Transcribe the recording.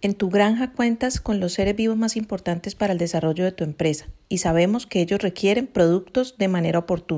En tu granja cuentas con los seres vivos más importantes para el desarrollo de tu empresa y sabemos que ellos requieren productos de manera oportuna.